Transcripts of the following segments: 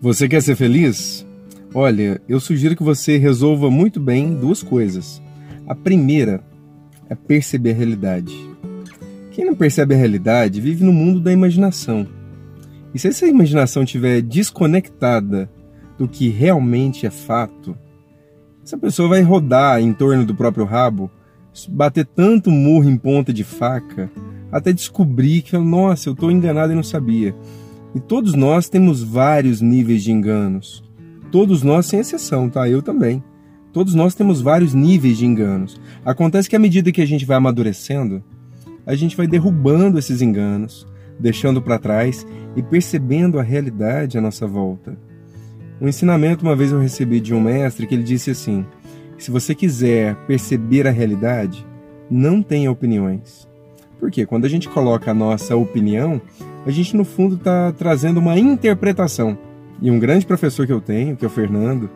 Você quer ser feliz? Olha, eu sugiro que você resolva muito bem duas coisas. A primeira é perceber a realidade. Quem não percebe a realidade vive no mundo da imaginação. E se essa imaginação estiver desconectada do que realmente é fato, essa pessoa vai rodar em torno do próprio rabo, bater tanto murro em ponta de faca, até descobrir que, nossa, eu estou enganado e não sabia. E todos nós temos vários níveis de enganos. Todos nós, sem exceção, tá? Eu também. Todos nós temos vários níveis de enganos. Acontece que à medida que a gente vai amadurecendo, a gente vai derrubando esses enganos, deixando para trás e percebendo a realidade à nossa volta. Um ensinamento uma vez eu recebi de um mestre que ele disse assim: se você quiser perceber a realidade, não tenha opiniões. Porque quando a gente coloca a nossa opinião, a gente no fundo está trazendo uma interpretação. E um grande professor que eu tenho, que é o Fernando,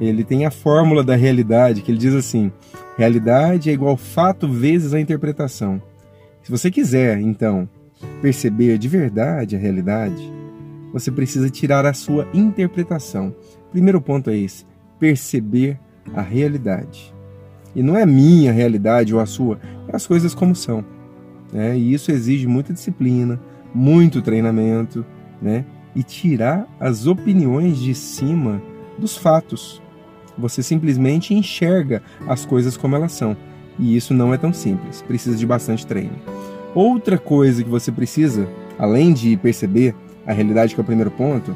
ele tem a fórmula da realidade, que ele diz assim: realidade é igual fato vezes a interpretação. Se você quiser, então, perceber de verdade a realidade, você precisa tirar a sua interpretação. Primeiro ponto é esse: perceber a realidade. E não é minha realidade ou a sua, é as coisas como são. Né? E isso exige muita disciplina, muito treinamento, né? E tirar as opiniões de cima dos fatos. Você simplesmente enxerga as coisas como elas são. E isso não é tão simples, precisa de bastante treino. Outra coisa que você precisa, além de perceber a realidade, que é o primeiro ponto,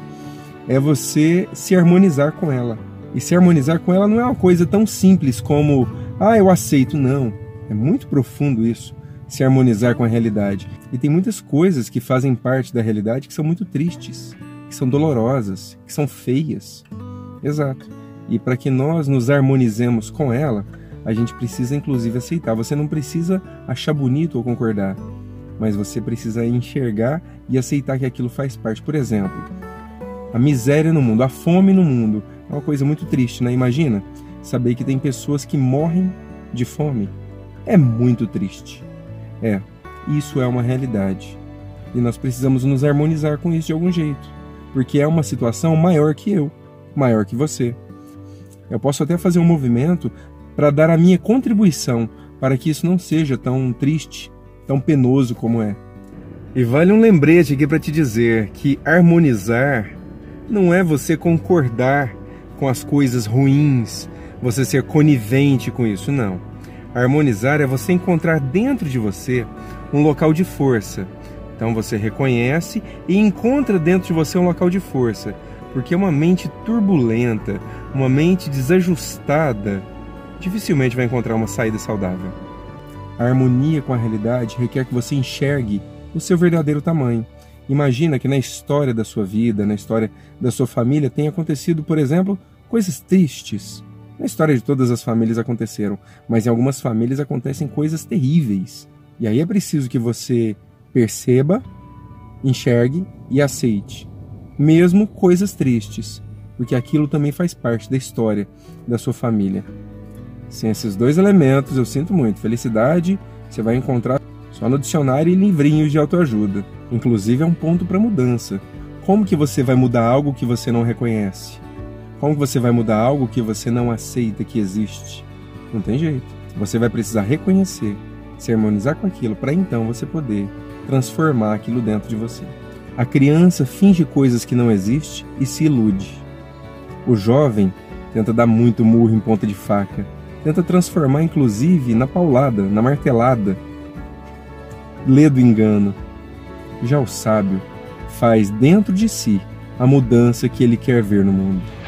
é você se harmonizar com ela. E se harmonizar com ela não é uma coisa tão simples como, ah, eu aceito. Não. É muito profundo isso se harmonizar com a realidade. E tem muitas coisas que fazem parte da realidade que são muito tristes, que são dolorosas, que são feias. Exato. E para que nós nos harmonizemos com ela, a gente precisa inclusive aceitar. Você não precisa achar bonito ou concordar, mas você precisa enxergar e aceitar que aquilo faz parte. Por exemplo, a miséria no mundo, a fome no mundo, é uma coisa muito triste, né? Imagina saber que tem pessoas que morrem de fome. É muito triste. É, isso é uma realidade. E nós precisamos nos harmonizar com isso de algum jeito, porque é uma situação maior que eu, maior que você. Eu posso até fazer um movimento para dar a minha contribuição para que isso não seja tão triste, tão penoso como é. E vale um lembrete aqui para te dizer que harmonizar não é você concordar com as coisas ruins, você ser conivente com isso, não. Harmonizar é você encontrar dentro de você um local de força. Então você reconhece e encontra dentro de você um local de força, porque uma mente turbulenta, uma mente desajustada, dificilmente vai encontrar uma saída saudável. A harmonia com a realidade requer que você enxergue o seu verdadeiro tamanho. Imagina que na história da sua vida, na história da sua família, tenha acontecido, por exemplo, coisas tristes, na história de todas as famílias aconteceram, mas em algumas famílias acontecem coisas terríveis. E aí é preciso que você perceba, enxergue e aceite, mesmo coisas tristes, porque aquilo também faz parte da história da sua família. Sem esses dois elementos, eu sinto muito. Felicidade você vai encontrar só no dicionário e livrinhos de autoajuda. Inclusive é um ponto para mudança. Como que você vai mudar algo que você não reconhece? Como você vai mudar algo que você não aceita que existe? Não tem jeito. Você vai precisar reconhecer, se harmonizar com aquilo para então você poder transformar aquilo dentro de você. A criança finge coisas que não existem e se ilude. O jovem tenta dar muito murro em ponta de faca, tenta transformar inclusive na paulada, na martelada. Lê do engano. Já o sábio faz dentro de si a mudança que ele quer ver no mundo.